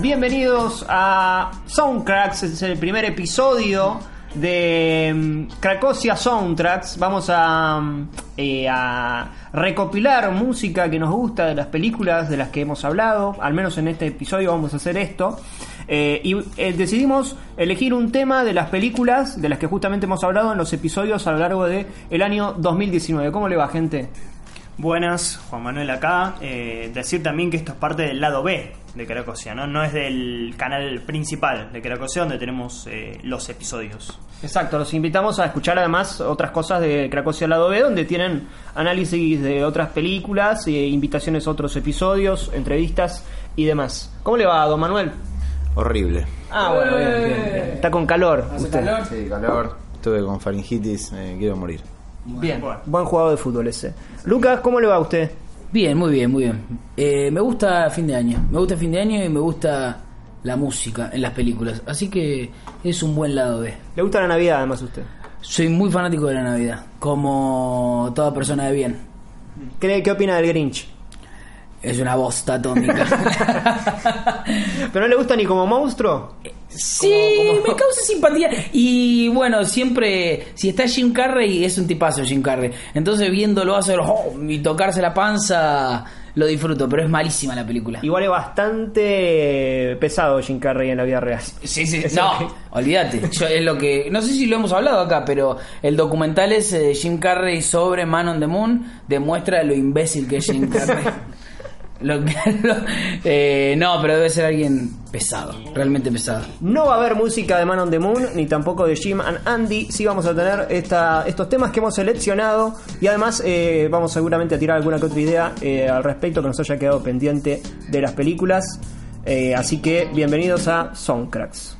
Bienvenidos a Soundtracks, es el primer episodio de mm, Cracosia Soundtracks. Vamos a, mm, eh, a recopilar música que nos gusta de las películas de las que hemos hablado. Al menos en este episodio vamos a hacer esto. Eh, y eh, decidimos elegir un tema de las películas de las que justamente hemos hablado en los episodios a lo largo del el año 2019. ¿Cómo le va, gente? Buenas, Juan Manuel acá. Decir también que esto es parte del lado B de Cracosia, ¿no? No es del canal principal de Cracosia donde tenemos eh, los episodios. Exacto, los invitamos a escuchar además otras cosas de Cracosia al lado B, donde tienen análisis de otras películas, e invitaciones a otros episodios, entrevistas y demás. ¿Cómo le va, don Manuel? Horrible. Ah, bueno, bien, bien, bien. Está con calor. usted. Sí, calor. Estuve con faringitis, me quiero morir. Bien, Bueno. buen jugador de fútbol ese. Lucas, ¿cómo le va a usted? Bien, muy bien, muy bien. Eh, me gusta fin de año. Me gusta fin de año y me gusta la música en las películas. Así que es un buen lado B. ¿Le gusta la Navidad además a usted? Soy muy fanático de la Navidad, como toda persona de bien. ¿Qué, qué opina del Grinch? Es una bosta atómica. ¿Pero no le gusta ni como monstruo? Sí, me causa simpatía. Y bueno, siempre, si está Jim Carrey, es un tipazo Jim Carrey. Entonces viéndolo hacer oh, y tocarse la panza, lo disfruto, pero es malísima la película. Igual es bastante pesado Jim Carrey en la vida real. Sí, sí, no, que- olvídate. Yo es lo que. No sé si lo hemos hablado acá, pero el documental ese de Jim Carrey sobre Man on the Moon demuestra lo imbécil que es Jim Carrey. Eh, no, pero debe ser alguien pesado, realmente pesado. No va a haber música de Man on the Moon, ni tampoco de Jim and Andy. Sí vamos a tener estos temas que hemos seleccionado. Y además eh, vamos seguramente a tirar alguna que otra idea eh, al respecto que nos haya quedado pendiente de las películas. Así que bienvenidos a Soundcracks.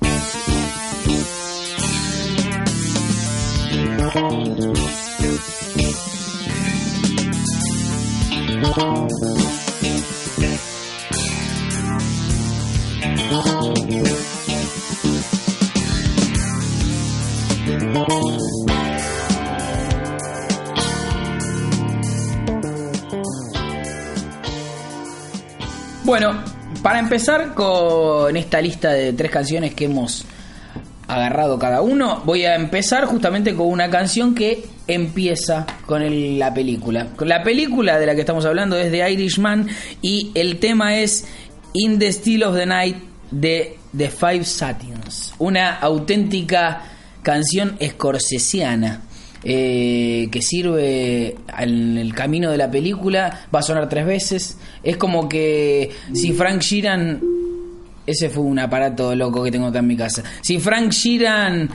Bueno, para empezar con esta lista de tres canciones que hemos agarrado cada uno, voy a empezar justamente con una canción que empieza con el- la película. La película de la que estamos hablando es de Irishman y el tema es In the Still of the Night de The Five Satins, una auténtica canción escorsesiana. eh, que sirve en el camino de la película, va a sonar tres veces. Es como que si Frank Sheeran ese fue un aparato loco que tengo acá en mi casa. Si Frank Sheeran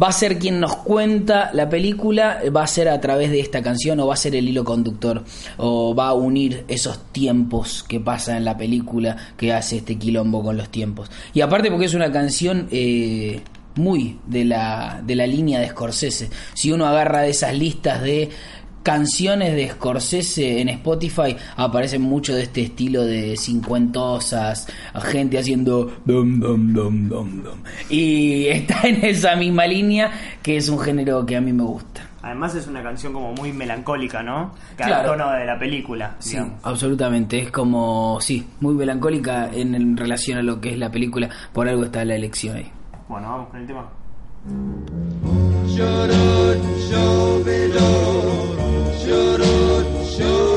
va a ser quien nos cuenta la película, va a ser a través de esta canción o va a ser el hilo conductor o va a unir esos tiempos que pasa en la película que hace este quilombo con los tiempos. Y aparte porque es una canción eh, muy de la, de la línea de Scorsese. Si uno agarra de esas listas de canciones de Scorsese en Spotify aparecen mucho de este estilo de cincuentosas, gente haciendo dum dum dum dum dum. Y está en esa misma línea que es un género que a mí me gusta. Además es una canción como muy melancólica, ¿no? Que Claro. al tono de la película. Sí, digamos. absolutamente. Es como, sí, muy melancólica en, en relación a lo que es la película. Por algo está la elección ahí. Bueno, vamos con el tema. of the night. I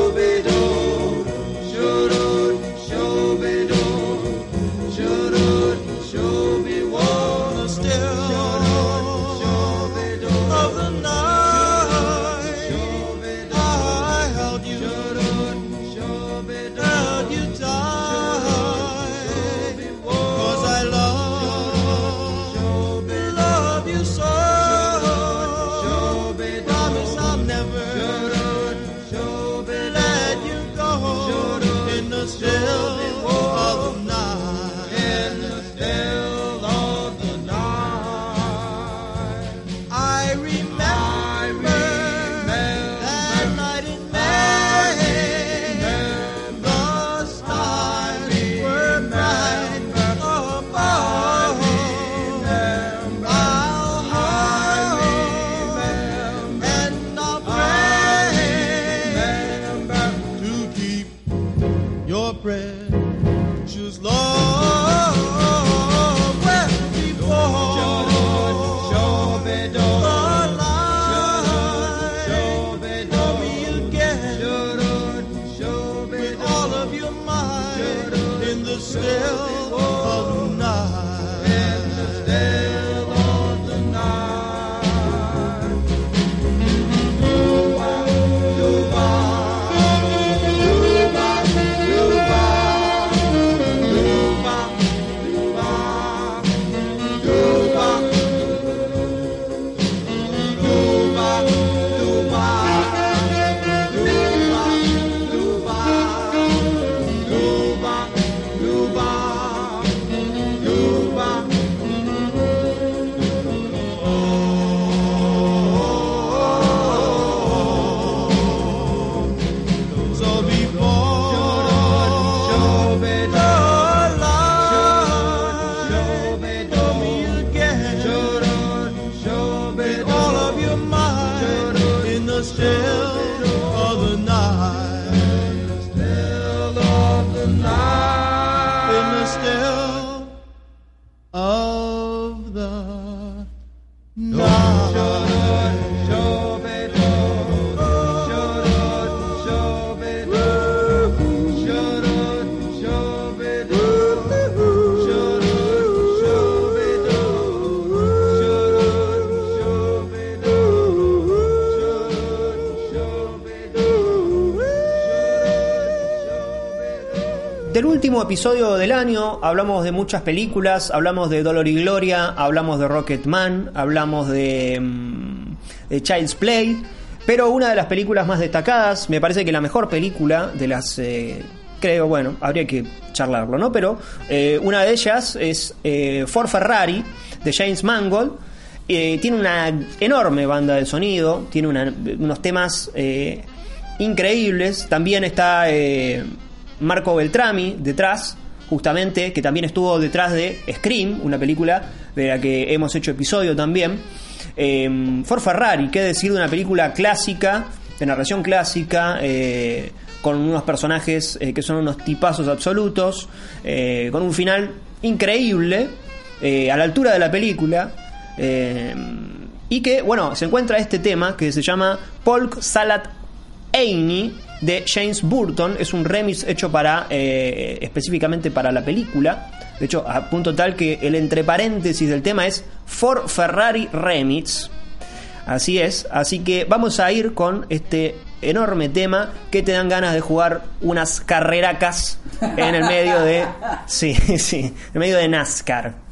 episodio del año hablamos de muchas películas, hablamos de Dolor y Gloria, hablamos de Rocketman, hablamos de, mm, de Child's Play, pero una de las películas más destacadas, me parece que la mejor película de las... eh, creo, bueno, habría que charlarlo, ¿no? Pero eh, una de ellas es eh, Ford Ferrari, de James Mangold. Eh, tiene una enorme banda de sonido, tiene unos temas increíbles. También está Marco Beltrami detrás, justamente, que también estuvo detrás de Scream, una película de la que hemos hecho episodio también. Eh, Ford Ferrari, qué decir de una película clásica, de narración clásica, eh, con unos personajes eh, que son unos tipazos absolutos, eh, con un final increíble, a la altura de la película. eh, y que, bueno, se encuentra este tema que se llama Polk Salad Annie de James Burton. Es un remix hecho para eh, específicamente para la película. De hecho, a punto tal que el entre paréntesis del tema es For Ferrari Remix. Así es, así que vamos a ir con este enorme tema que te dan ganas de jugar unas carreracas en el medio de. Sí, sí, en medio de NASCAR.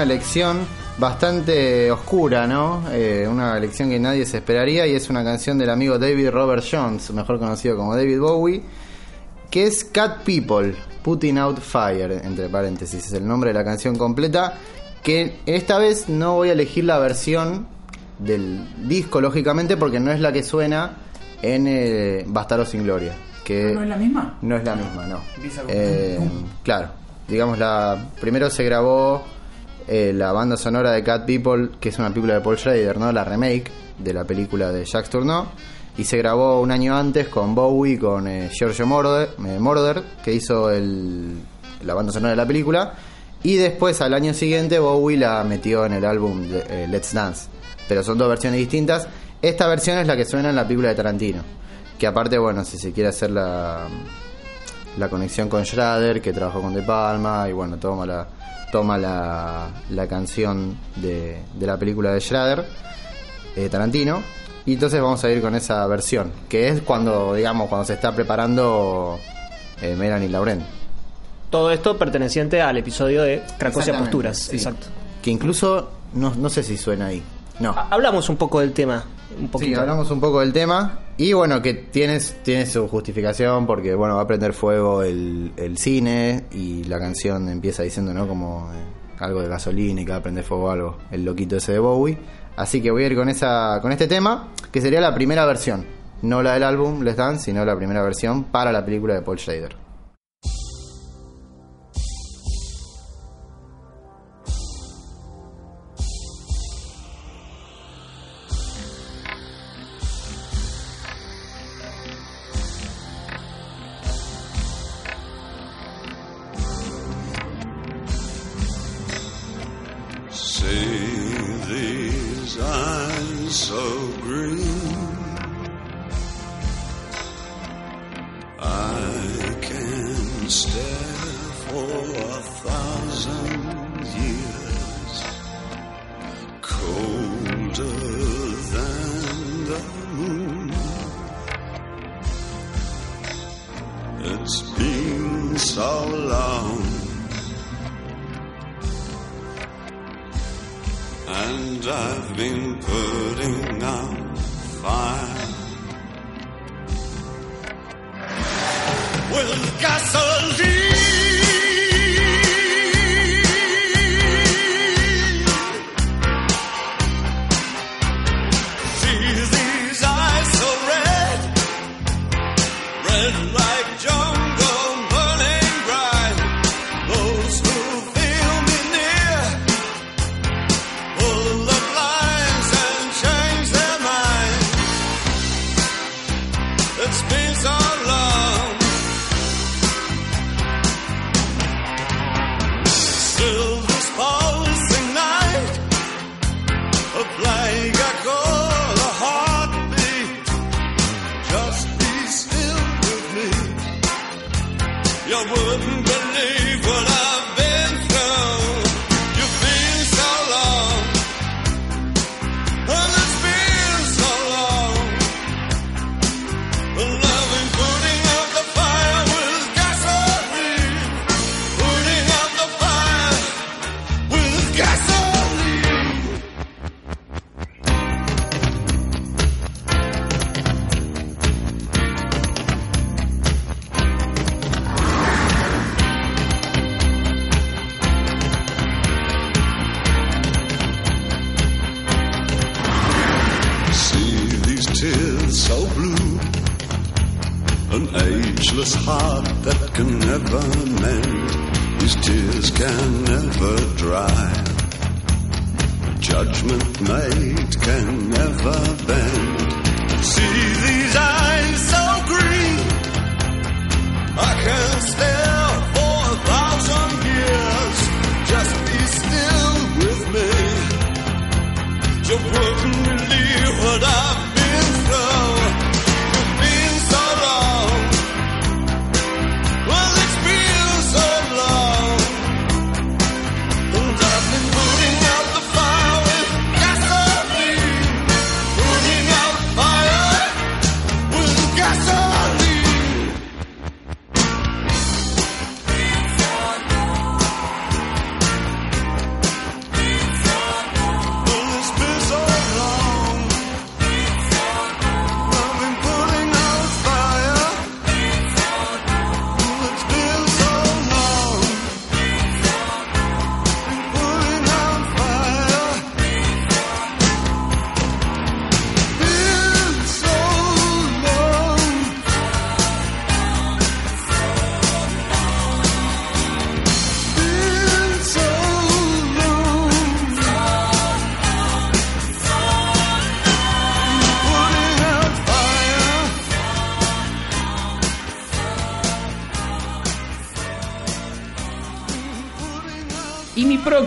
Una lección bastante oscura, ¿no? Eh, una lección que nadie se esperaría y es una canción del amigo David Robert Jones, mejor conocido como David Bowie, que es Cat People, Putting Out Fire, entre paréntesis, es el nombre de la canción completa, que esta vez no voy a elegir la versión del disco, lógicamente, porque no es la que suena en eh, Bastardo sin Gloria, que ¿No es la misma? no es la misma, no. Eh, claro, digamos, la primero se grabó eh, la banda sonora de Cat People, que es una película de Paul Schrader, ¿no? La remake de la película de Jacques Tourneau. Y se grabó un año antes con Bowie, con eh, Giorgio Moroder, eh, que hizo el, la banda sonora de la película. Y después, al año siguiente, Bowie la metió en el álbum de, eh, Let's Dance. Pero son dos versiones distintas. Esta versión es la que suena en la película de Tarantino. Que aparte, bueno, si se quiere hacer la, la conexión con Schrader, que trabajó con De Palma, y bueno, toma la, toma la, la canción de, de la película de Schrader, eh, Tarantino, y entonces vamos a ir con esa versión, que es cuando, digamos, cuando se está preparando eh, Melanie Laurent. Todo esto perteneciente al episodio de Cracosia Posturas. sí. Exacto. Que incluso, no, no sé si suena ahí. No. Ha- Hablamos un poco del tema. Un Sí, hablamos un poco del tema y bueno, que tiene, tiene su justificación porque bueno, va a prender fuego el, el cine y la canción empieza diciendo, ¿no? Como eh, algo de gasolina y que va a prender fuego algo, el loquito ese de Bowie. Así que voy a ir con esa con este tema, que sería la primera versión, no la del álbum Les Dance, sino la primera versión para la película de Paul Schrader. Been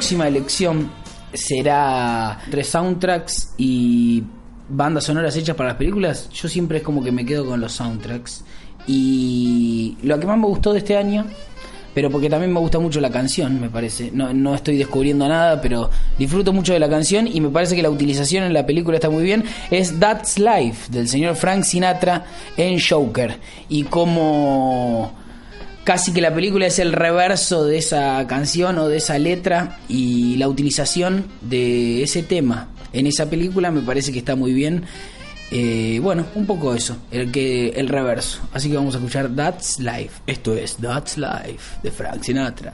próxima elección será entre soundtracks y bandas sonoras hechas para las películas. Yo siempre es como que me quedo con los soundtracks. Y lo que más me gustó de este año, pero porque también me gusta mucho la canción, me parece. No, no estoy descubriendo nada, pero disfruto mucho de la canción y me parece que la utilización en la película está muy bien. Es That's Life del señor Frank Sinatra en Joker. Y como casi que la película es el reverso de esa canción o de esa letra y la utilización de ese tema en esa película me parece que está muy bien. Eh, bueno, un poco eso, el que el reverso. Así que vamos a escuchar That's Life. Esto es That's Life de Frank Sinatra.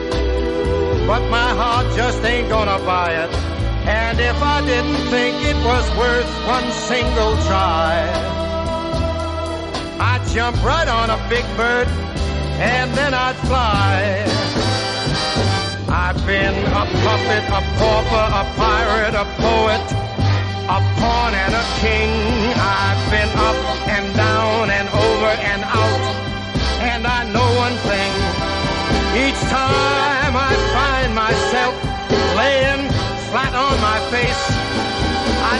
but my heart just ain't gonna buy it. And if I didn't think it was worth one single try, I'd jump right on a big bird and then I'd fly. I've been a puppet, a pauper, a pirate, a poet, a pawn and a king.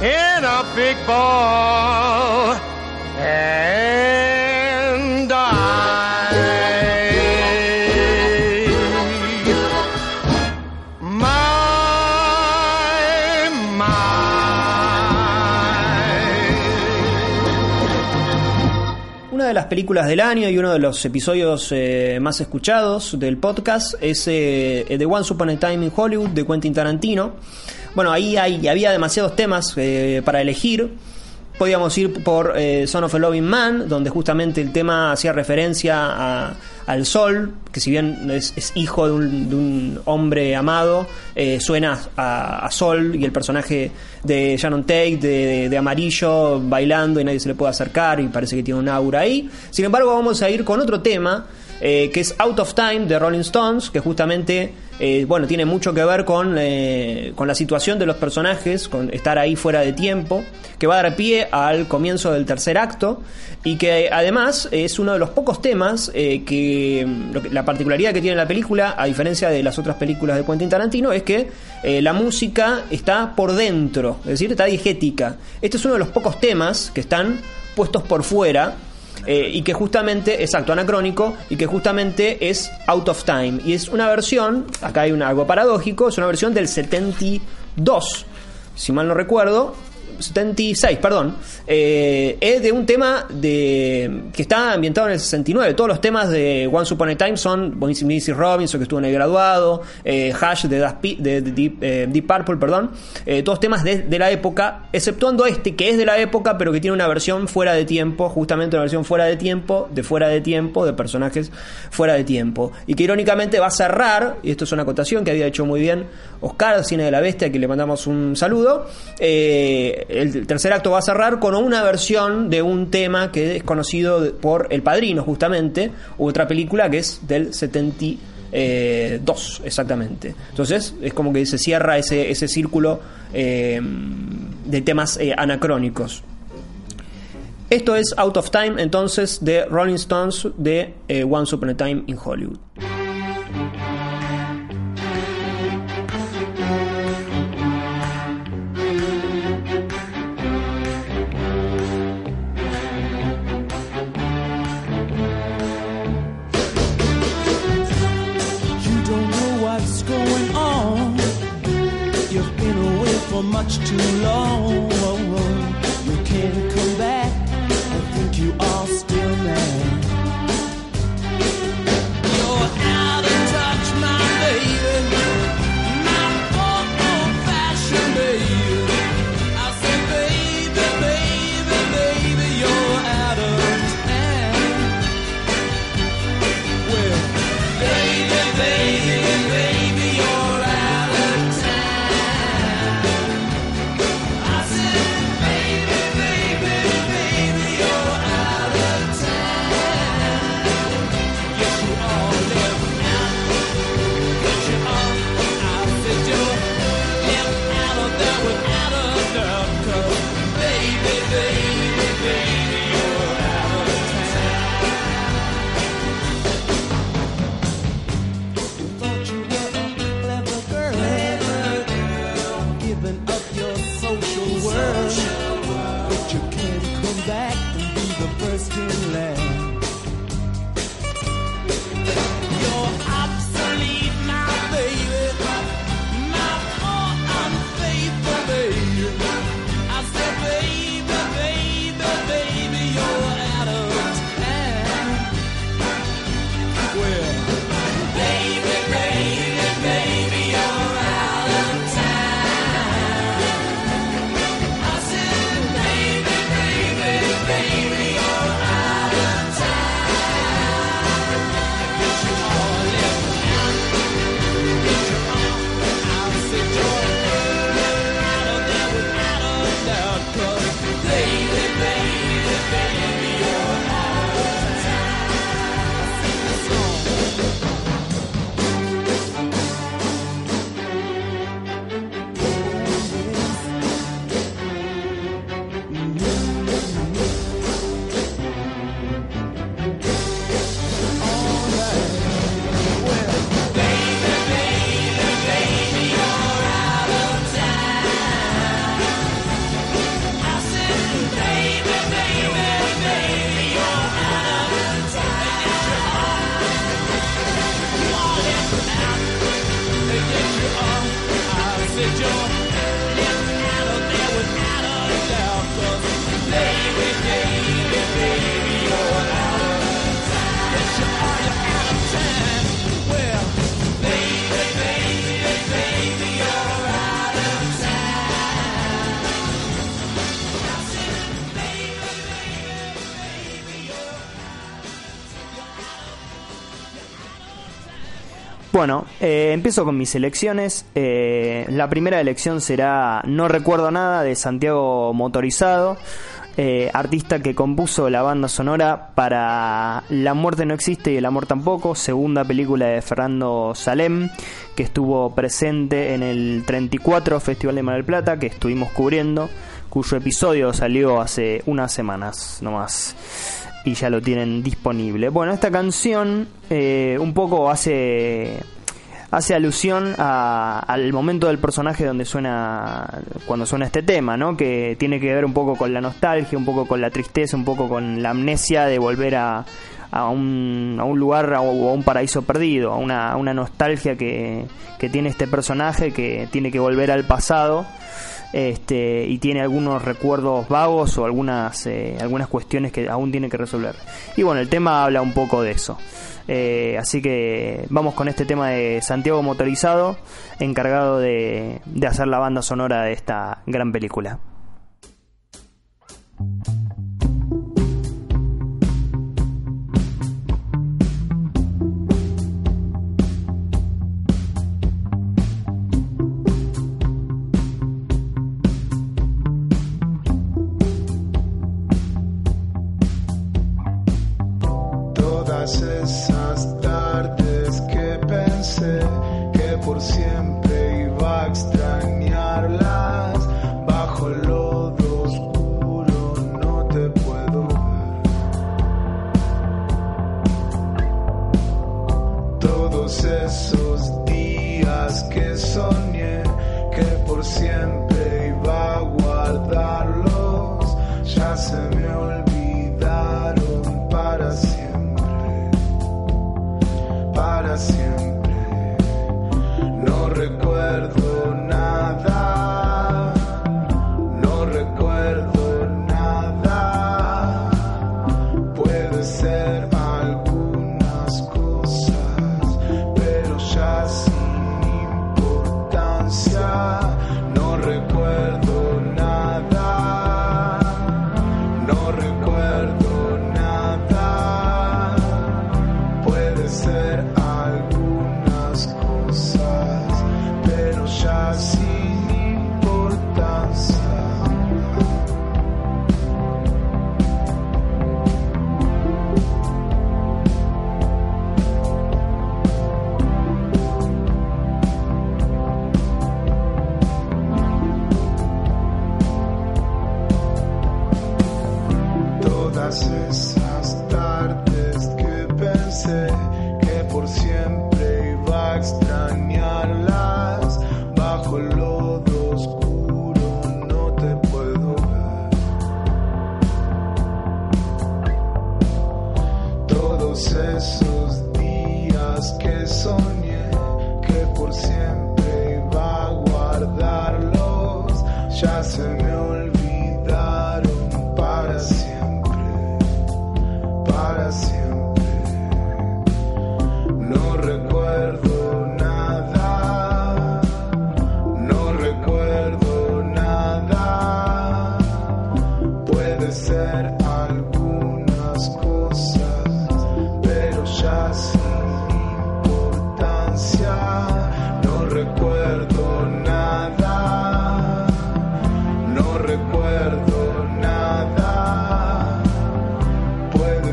in. Una de las películas del año y uno de los episodios eh, más escuchados del podcast es eh, The Once Upon a Time in Hollywood de Quentin Tarantino. Bueno, ahí hay- había demasiados temas eh, para elegir. Podíamos ir por eh, Son of a Loving Man, donde justamente el tema hacía referencia a- al sol, que si bien es, es hijo de un, de un hombre amado, eh, suena a, a sol y el personaje de Shannon Tate de, de amarillo bailando y nadie se le puede acercar y parece que tiene un aura ahí. Sin embargo, vamos a ir con otro tema eh, que es Out of Time de Rolling Stones, que justamente eh, bueno, tiene mucho que ver con, eh, con la situación de los personajes, con estar ahí fuera de tiempo, que va a dar pie al comienzo del tercer acto y que además es uno de los pocos temas eh, que, la particularidad que tiene la película, a diferencia de las otras películas de Quentin Tarantino, es que eh, la música está por dentro, es decir, está digética. Este es uno de los pocos temas que están puestos por fuera eh, y que justamente, exacto, anacrónico, y que justamente es Out of Time. Y es una versión, acá hay un, algo paradójico, es una versión del 72, si mal no recuerdo, 76, perdón, eh, es de un tema de que está ambientado en el 69. Todos los temas de Once Upon a Time son Missy Robinson, que estuvo en el graduado, eh, Hash de, Pi- de- de Deep, eh, Deep Purple, perdón, eh, todos temas de, la época, exceptuando este que es de la época, pero que tiene una versión fuera de tiempo, justamente una versión fuera de tiempo, de fuera de tiempo, de personajes fuera de tiempo. Y que irónicamente va a cerrar, y esto es una acotación que había hecho muy bien Oscar, Cine de la Bestia, que le mandamos un saludo. El tercer acto va a cerrar con una versión de un tema que es conocido por El Padrino, justamente, otra película que es del 72, exactamente. Entonces, es como que se cierra ese, ese círculo eh, de temas eh, anacrónicos. Esto es Out of Time, entonces, de Rolling Stones de eh, Once Upon a Time in Hollywood. Much too long. Bueno, eh, empiezo con mis elecciones. Eh, la primera elección será No recuerdo nada de Santiago Motorizado, eh, artista que compuso la banda sonora para La muerte no existe y el amor tampoco, segunda película de Fernando Salem, que estuvo presente en el 34 Festival de Mar del Plata, que estuvimos cubriendo, cuyo episodio salió hace unas semanas nomás y ya lo tienen disponible. Bueno, esta canción eh, un poco hace hace alusión a- al momento del personaje donde suena cuando suena este tema, ¿no? Que tiene que ver un poco con la nostalgia, un poco con la tristeza, un poco con la amnesia de volver a, a un, a un lugar o a un paraíso perdido, a una, una nostalgia que, que tiene este personaje que tiene que volver al pasado este, y tiene algunos recuerdos vagos o algunas, eh, algunas cuestiones que aún tiene que resolver. Y bueno, el tema habla un poco de eso. Eh, así que vamos con este tema de Santiago Motorizado, encargado de, de hacer la banda sonora de esta gran película.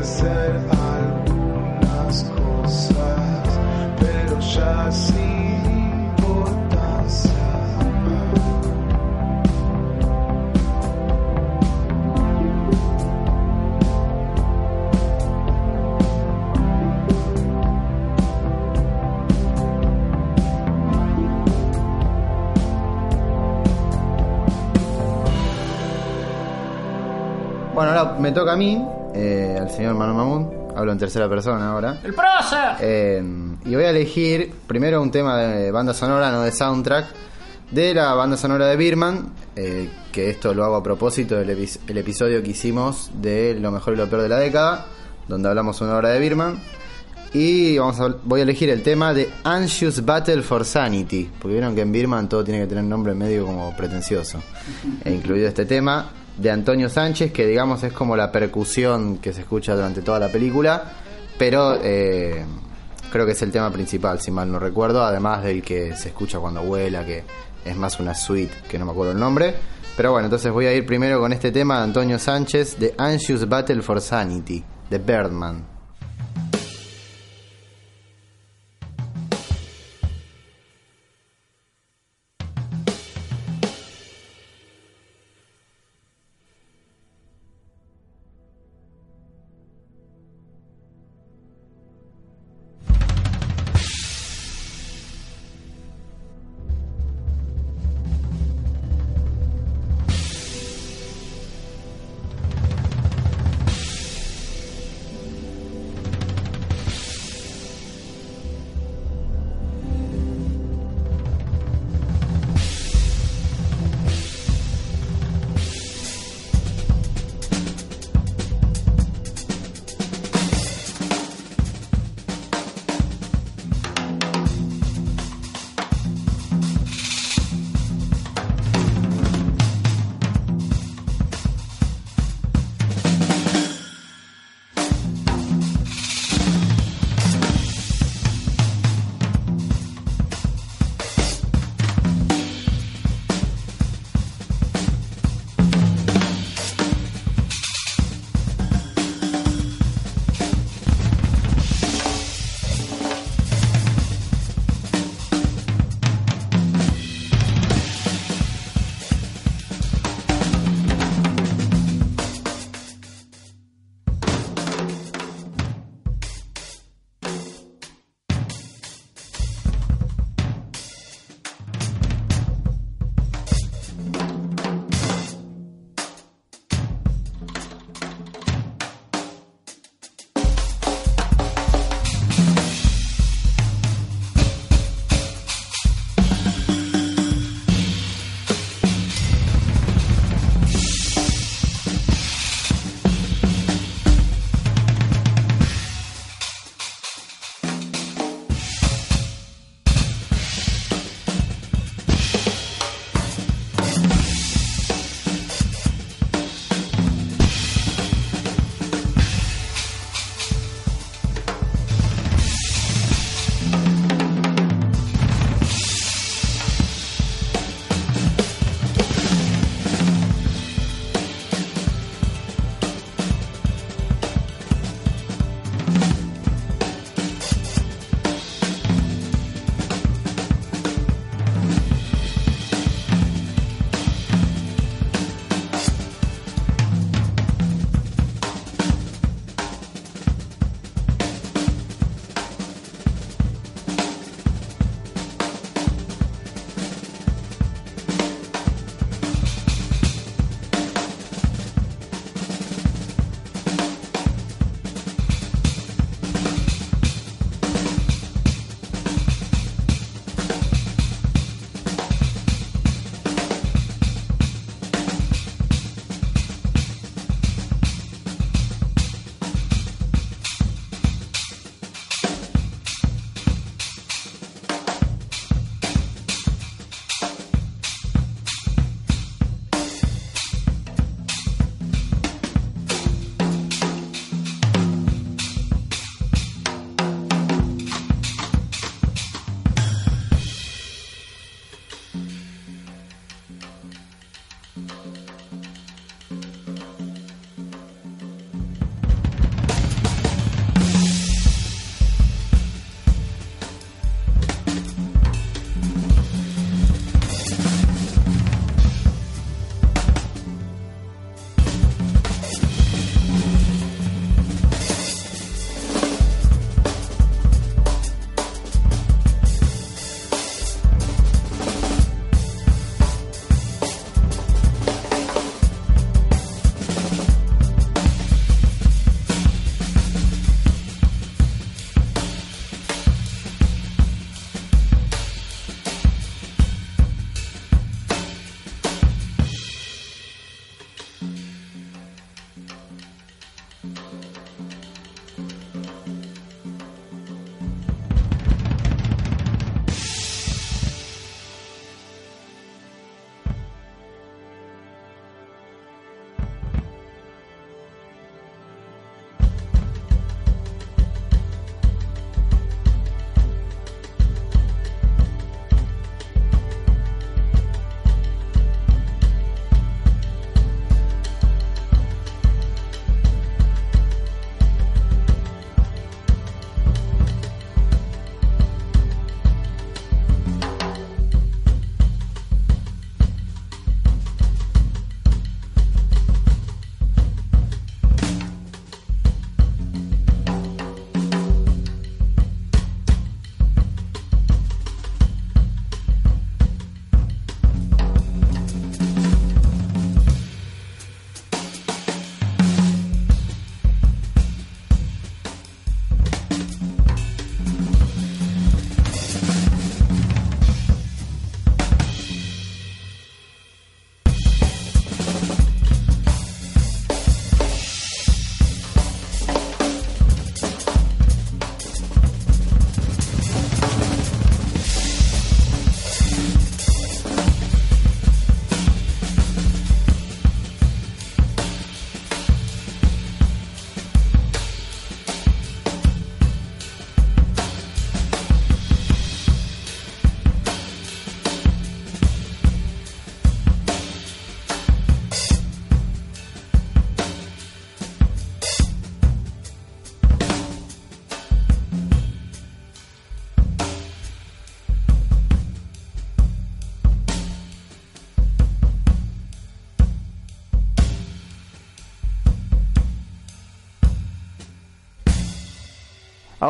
Ser algunas cosas, pero ya sin importancia. Bueno, me toca a mí, eh, al señor Manuel Mamun. Hablo en tercera persona ahora. ¡El prócer! Eh, y voy a elegir primero un tema de banda sonora, no de soundtrack, de la banda sonora de Birman, eh, que esto lo hago a propósito del epi- el episodio que hicimos de lo mejor y lo peor de la década, donde hablamos una hora de Birman. Y vamos a, voy a elegir el tema de Anxious Battle for Sanity, porque vieron que en Birman todo tiene que tener nombre medio como pretencioso, e incluido este tema de Antonio Sánchez, que digamos es como la percusión que se escucha durante toda la película, pero eh, creo que es el tema principal, si mal no recuerdo, además del que se escucha cuando vuela, que es más una suite, que no me acuerdo el nombre. Pero bueno, entonces voy a ir primero con este tema de Antonio Sánchez de Anxious Battle for Sanity, de Birdman.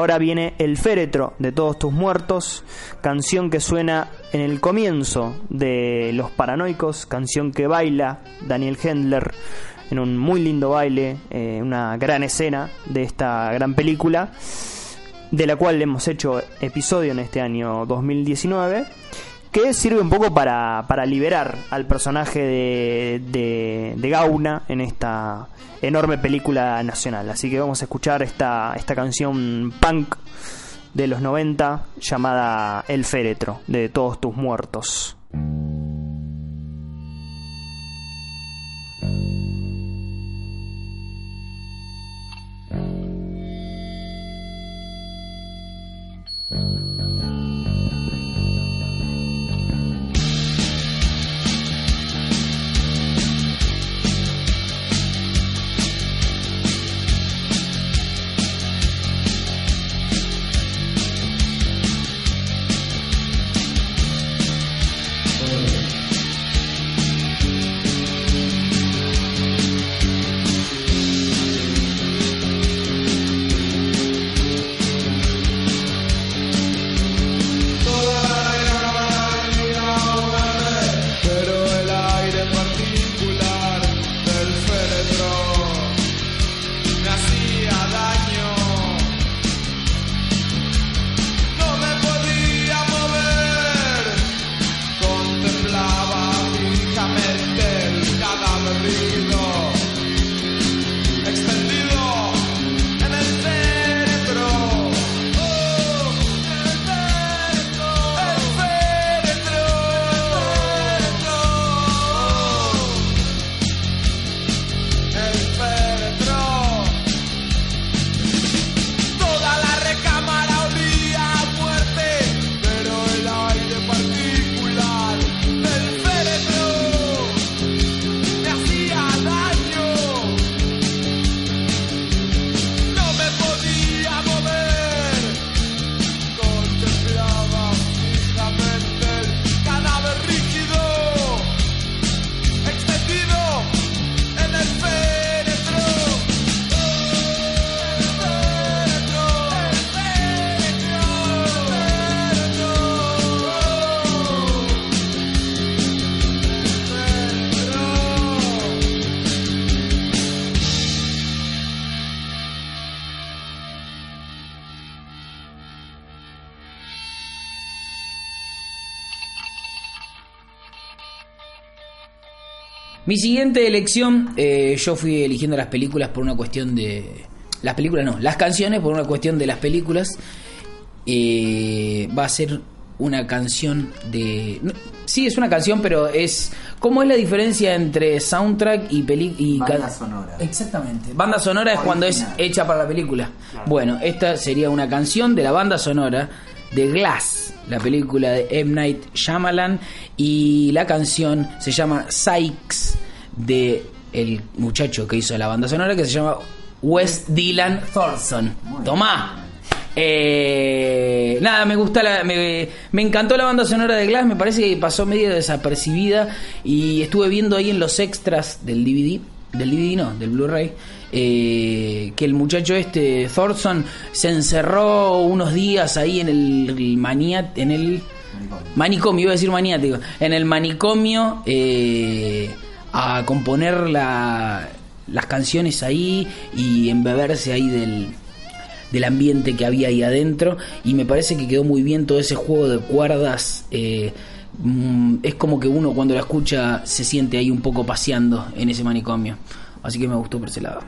Ahora viene El féretro de todos tus muertos, canción que suena en el comienzo de Los Paranoicos, canción que baila Daniel Hendler en un muy lindo baile, eh, una gran escena de esta gran película, de la cual hemos hecho episodio en este año 2019 que sirve un poco para, para liberar al personaje de, de, Gauna en esta enorme película nacional. Así que vamos a escuchar esta, esta canción punk de los 90 llamada El féretro de todos tus muertos. Mi siguiente elección, eh, yo fui eligiendo las películas por una cuestión de... Las películas no, las canciones por una cuestión de las películas. Eh, va a ser una canción de... no, sí, es una canción, pero es... ¿Cómo es la diferencia entre soundtrack y película? Banda sonora. Exactamente. Banda sonora es cuando es hecha para la película. Bueno, esta sería una canción de la banda sonora de Glass, la película de M. Night Shyamalan, y la canción se llama Sykes de el muchacho que hizo la banda sonora que se llama Wes Dylan Thorson. Tomá. Eh, nada, me gusta la, me, me encantó la banda sonora de Glass, me parece que pasó medio desapercibida y estuve viendo ahí en los extras del DVD, del DVD no, del Blu-ray, eh, que el muchacho este Thorson se encerró unos días ahí en el, en el manicomio, iba a decir maniático, en el manicomio eh, a componer la- las canciones ahí y embeberse ahí del, del ambiente que había ahí adentro. Y me parece que quedó muy bien todo ese juego de cuerdas eh, mm, es como que uno cuando la escucha se siente ahí un poco paseando en ese manicomio. Así que me gustó por ese lado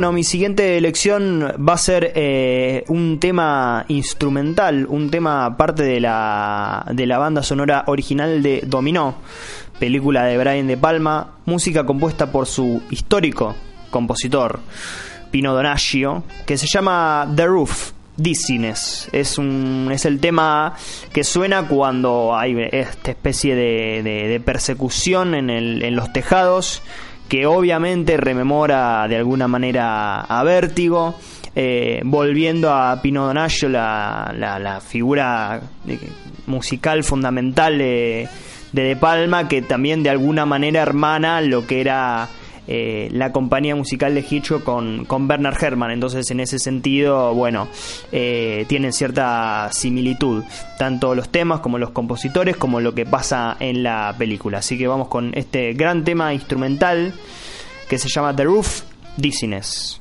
Bueno, mi siguiente elección va a ser eh, un tema instrumental, un tema parte de la, de la banda sonora original de Dominó, película de Brian De Palma, música compuesta por su histórico compositor Pino Donaggio, que se llama The Roof. Dizziness es un es el tema que suena cuando hay esta especie de, de- de persecución en, el- en los tejados que obviamente rememora de alguna manera a Vértigo, eh, volviendo a Pino Donaggio, la, la- figura eh, musical fundamental de De Palma, que también de alguna manera hermana lo que era eh, la compañía musical de Hitchcock con, con Bernard Herrmann. Entonces, en ese sentido, bueno, eh, tienen cierta similitud, tanto los temas como los compositores, como lo que pasa en la película. Así que vamos con este gran tema instrumental que se llama The Roof Dizziness.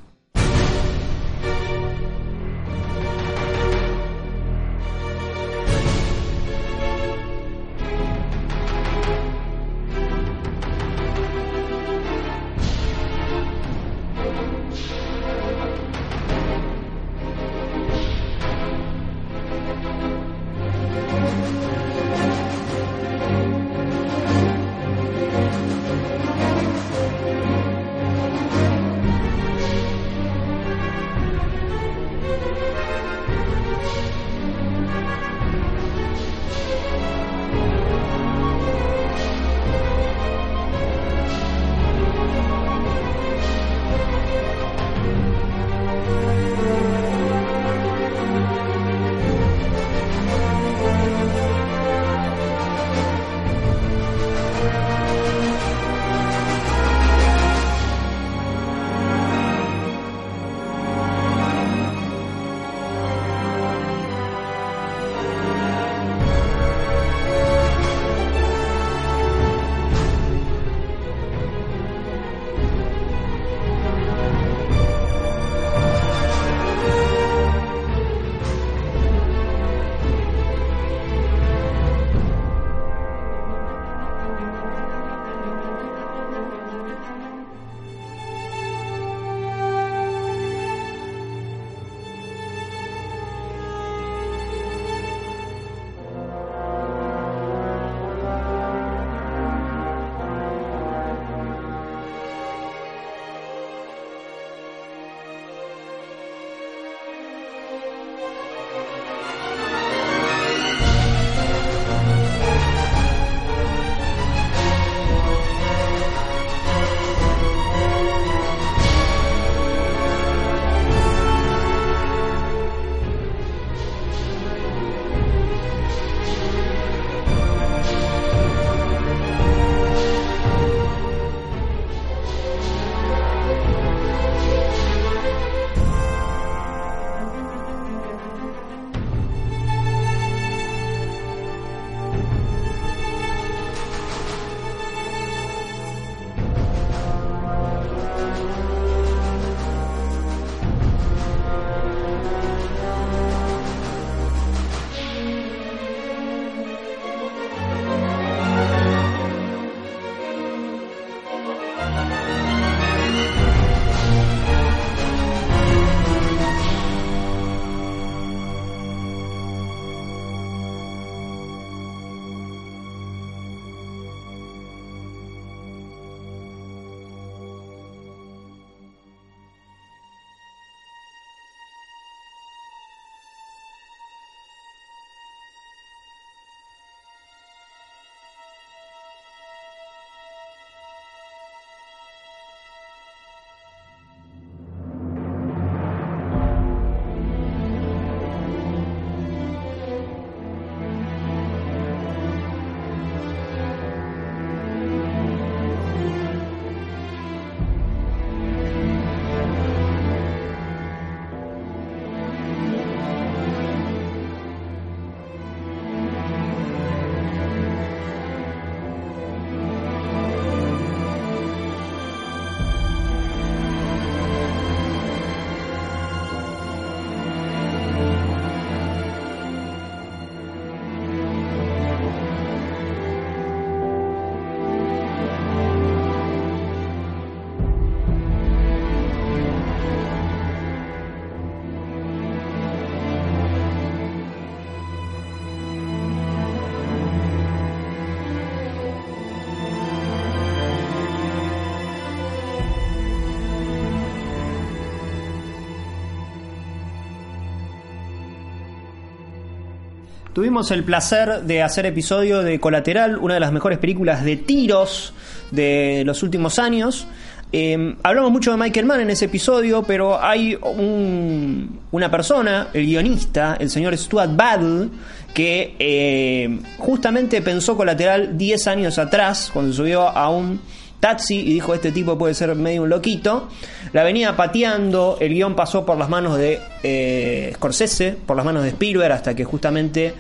Tuvimos el placer de hacer episodio de Colateral, una de las mejores películas de tiros de los últimos años. Eh, hablamos mucho de Michael Mann en ese episodio, pero hay un- una persona, el guionista, el señor Stuart Battle, que eh, justamente pensó Colateral 10 años atrás, cuando subió a un taxi y dijo este tipo puede ser medio un loquito. La venía pateando, el guion pasó por las manos de eh, Scorsese, por las manos de Spielberg, hasta que justamente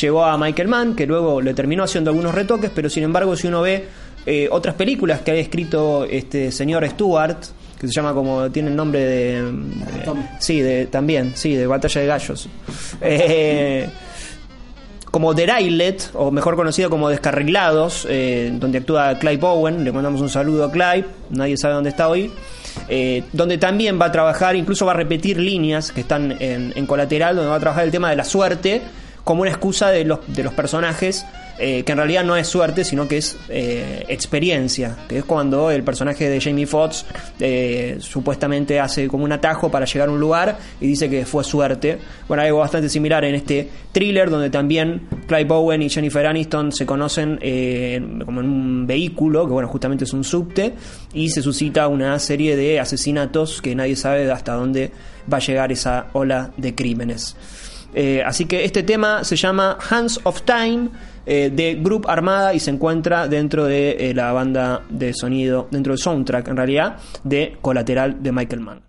llegó a Michael Mann, que luego le terminó haciendo algunos retoques, pero sin embargo si uno ve eh, otras películas que ha escrito este señor Stewart, que se llama como, tiene el nombre de... de- sí, de, también, sí, de Batalla de Gallos. Eh, como Derailed, o mejor conocido como Descarrilados, eh, donde actúa Clive Bowen, le mandamos un saludo a Clive, nadie sabe dónde está hoy, eh, donde también va a trabajar, incluso va a repetir líneas que están en, en colateral, donde va a trabajar el tema de la suerte como una excusa de los, de los personajes, eh, que en realidad no es suerte, sino que es eh, experiencia, que es cuando el personaje de Jamie Foxx eh, supuestamente hace como un atajo para llegar a un lugar y dice que fue suerte. Bueno, algo bastante similar en este thriller, donde también Clive Bowen y Jennifer Aniston se conocen eh, como en un vehículo, que bueno, justamente es un subte, y se suscita una serie de asesinatos que nadie sabe hasta dónde va a llegar esa ola de crímenes. Eh, así que este tema se llama Hands of Time eh, de Group Armada y se encuentra dentro de eh, la banda de sonido, dentro del soundtrack en realidad, de Colateral de Michael Mann.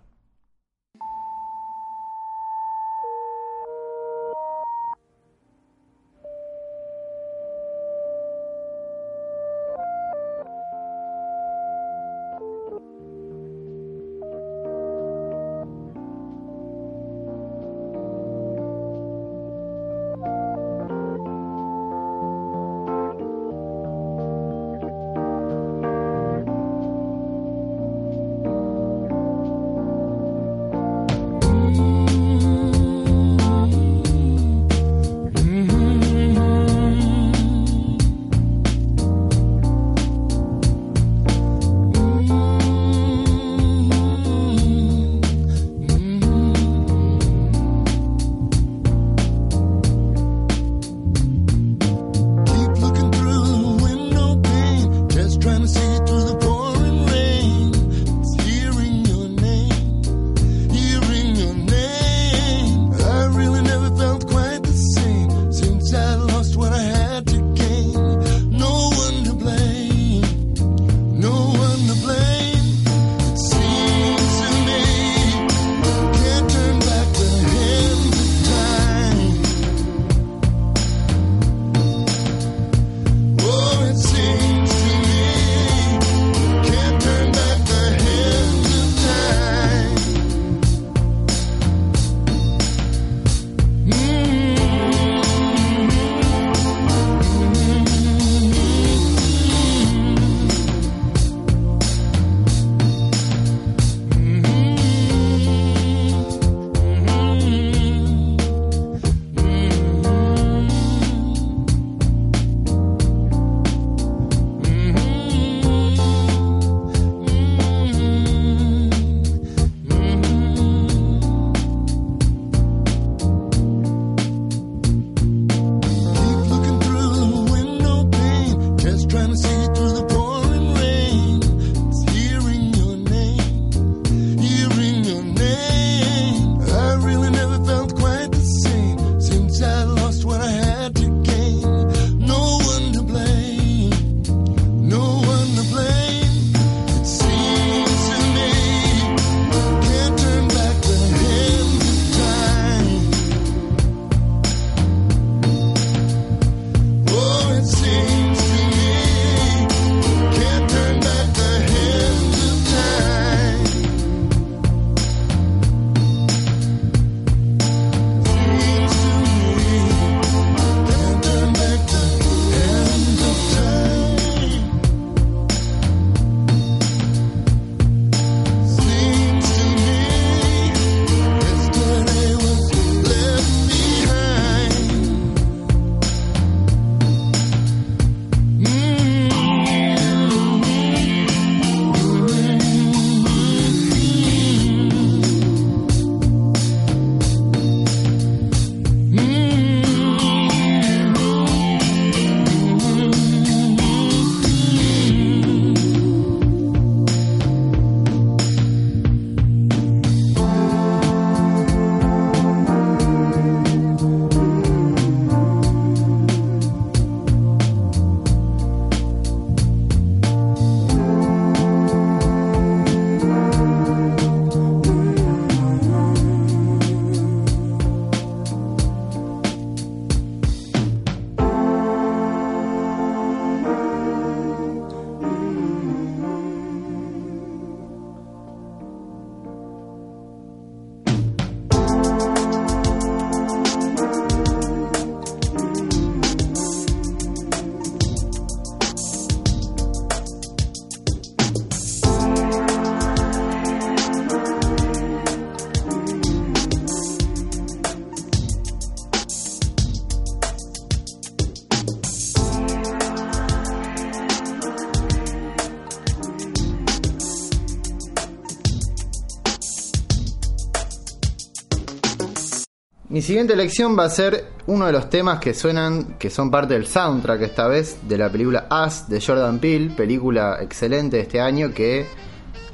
Mi siguiente elección va a ser uno de los temas que suenan, que son parte del soundtrack esta vez, de la película Us de Jordan Peele, película excelente de este año que,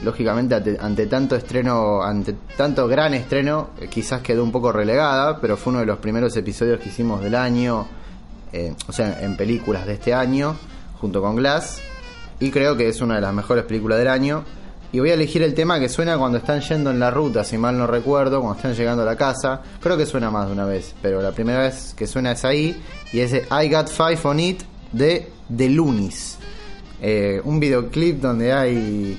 lógicamente, ante, tanto estreno, ante tanto gran estreno, eh, quizás quedó un poco relegada, pero fue uno de los primeros episodios que hicimos del año, eh, o sea, en películas de este año, junto con Glass, y creo que es una de las mejores películas del año. Y voy a elegir el tema que suena cuando están yendo en la ruta, si mal no recuerdo, cuando están llegando a la casa. Creo que suena más de una vez, pero la primera vez que suena es ahí. Y es I Got Five on It de The Loonies. Eh, un videoclip donde hay,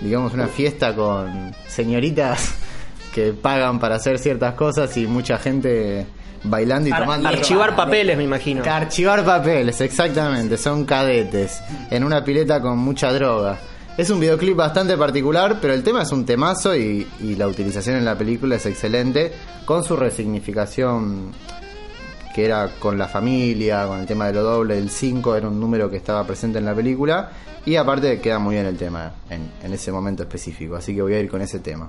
digamos, una fiesta con señoritas que pagan para hacer ciertas cosas y mucha gente bailando y Ar- tomando. archivar papeles, me imagino. Archivar papeles, exactamente, son cadetes en una pileta con mucha droga. Es un videoclip bastante particular, pero el tema es un temazo y, la utilización en la película es excelente, con su resignificación que era con la familia, con el tema de lo doble, el 5 era un número que estaba presente en la película, y aparte queda muy bien el tema en ese momento específico, así que voy a ir con ese tema.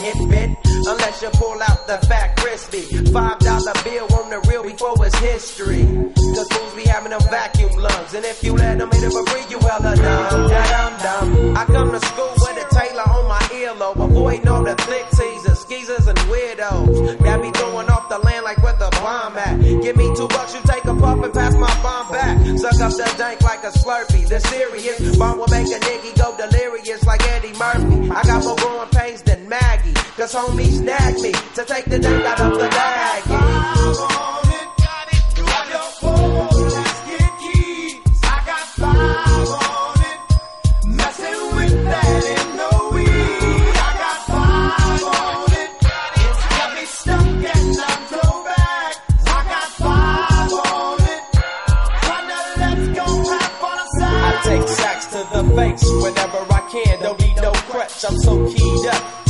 Hit bit. Unless you pull out the fat crispy. Five dollar bill on the real before it's history. Cause fools be having them vacuum lungs. And if you let them hit it for free, you hella dumb. Da dum. I come to school with a Taylor on my earlobe. Avoiding all the flick teasers, skeezers, and weirdos. That be throwing off the land like where the bomb at. Give me two bucks, you take a puff and pass my bomb back. Suck up the dank like a slurpee. The serious bomb will make a nigga go delirious like Eddie Murphy. I got more Maggie. Cause homies nag me to take the dank out of the. I take sacks to the face whenever I can. Don't need no crutch, I'm so keyed up.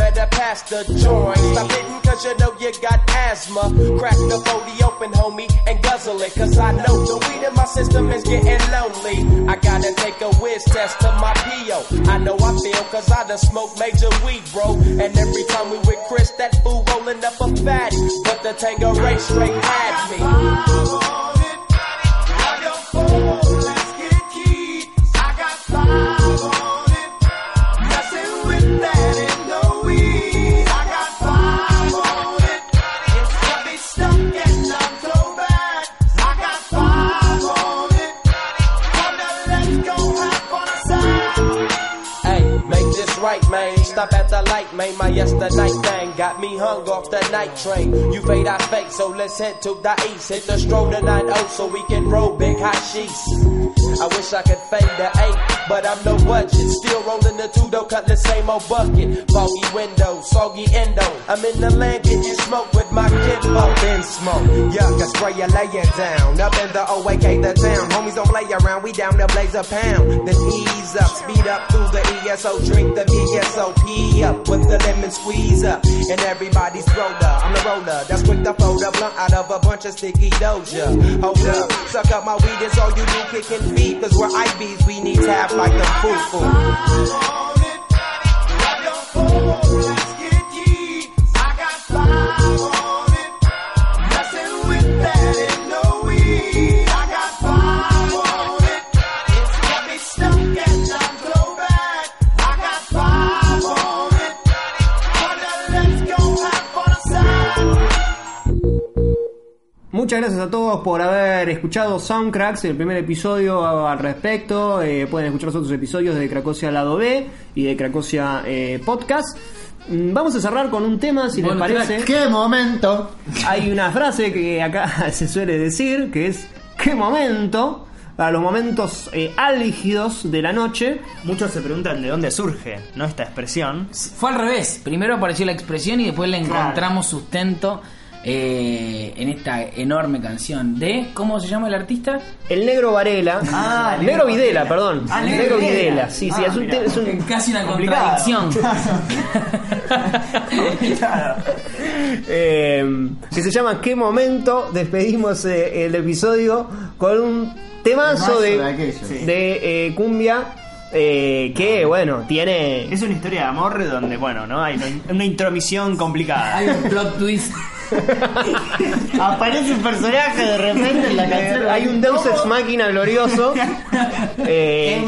Better pass the joint. Stop hitting cause you know you got asthma. Crack the 40 open, homie, and guzzle it. Cause I know the weed in my system is getting lonely. I gotta take a whiz test to my PO. I know I feel cause I done smoked major weed, bro. And every time we with Chris, that fool rolling up a fatty. But the Tango Ray straight had me. Stop at the light, man. My yesterday thing got me hung off the night train. You fade, I fake, so let's head to the east. Hit the stroll tonight, oh, so we can roll big hot sheets. I wish I could fade the eight, but I'm no budget. Still rolling the two, though, cut the same old bucket. Foggy window, soggy endo. I'm in the land getting smoke with my kid. Up in smoke, yuck, I spray you, lay it down. Up in the OAK, the town. Homies don't play around, we down to blaze a pound. Then ease up, speed up through the ESO, drink the VSOP up with the lemon squeeze up. And everybody's roller, I'm the roller. That's quick to fold a blunt out of a bunch of sticky doja. Hold up, suck up my weed, it's all you do, kicking feet. Cause we're IBs, we need to have like a foo muchas gracias a todos por haber escuchado Soundcracks, el primer episodio al respecto. Eh, pueden escuchar los otros episodios de Cracosia Lado B y de Cracosia eh, Podcast. Mm, Vamos a cerrar con un tema, si les parece. ¡Qué momento! Hay una frase que acá se suele decir, que es ¿qué momento? Para los momentos eh, álgidos de la noche. Muchos se preguntan de dónde surge ¿no? esta expresión. Fue al revés. Primero apareció la expresión y después le encontramos sustento eh, en esta enorme canción de. ¿Cómo se llama el artista? El negro Varela. Ah, el negro negro Videla, perdón. Ah, el negro Videla. Videla. Sí, sí, Ah, es un, mirá. te- es un- Casi una Complicado. contradicción. eh, que se llama ¿Qué momento? Despedimos eh, el episodio con un temazo de, de aquello. Sí. de, eh, cumbia eh, que, bueno, tiene... Es una historia de amor donde, bueno, ¿no? Hay una, una intromisión complicada. Hay un plot twist. Aparece un personaje de repente en la canción. Hay un Deus Ex Máquina glorioso eh,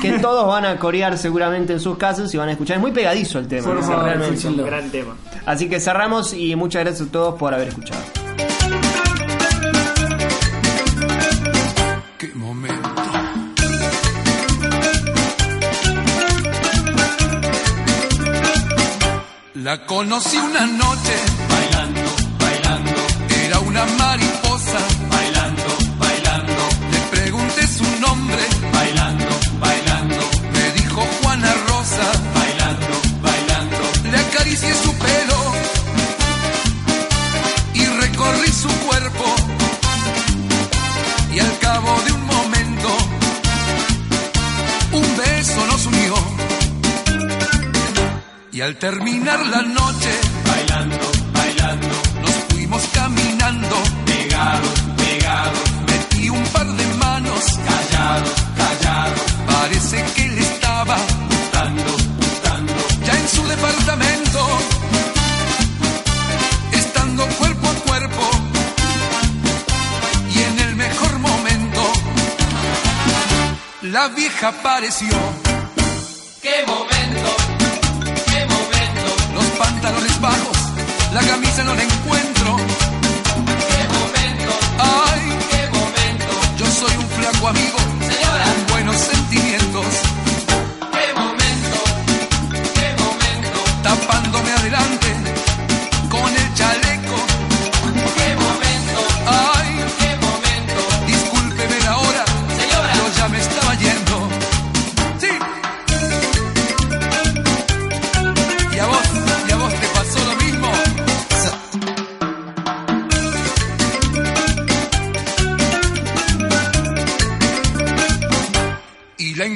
que todos van a corear seguramente en sus casas y van a escuchar. Es muy pegadizo el tema. Por realmente. Un gran tema. Así que cerramos y muchas gracias a todos por haber escuchado. qué momento. La conocí una noche una mariposa bailando, bailando. Le pregunté su nombre bailando, bailando. Me dijo Juana Rosa bailando, bailando. Le acaricié su pelo y recorrí su cuerpo y al cabo de un momento un beso nos unió y al terminar la noche bailando, bailando la vieja apareció. ¡Qué momento! ¡Qué momento! Los pantalones bajos, la camisa no la encuentro.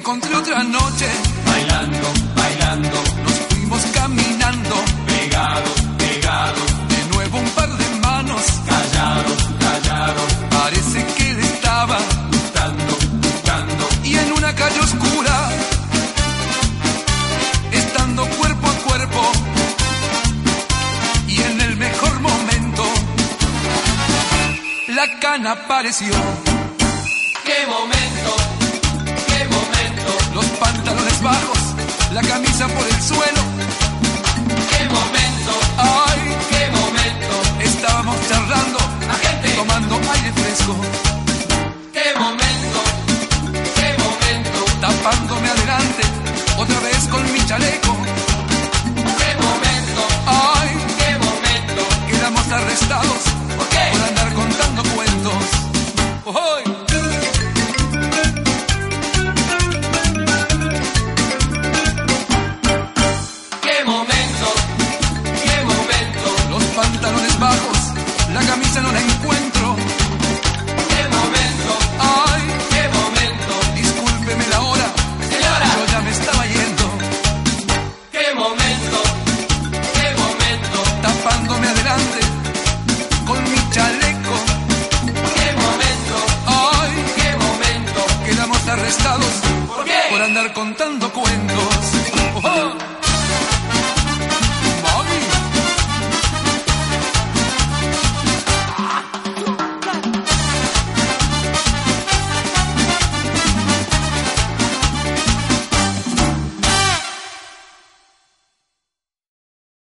Encontré otra noche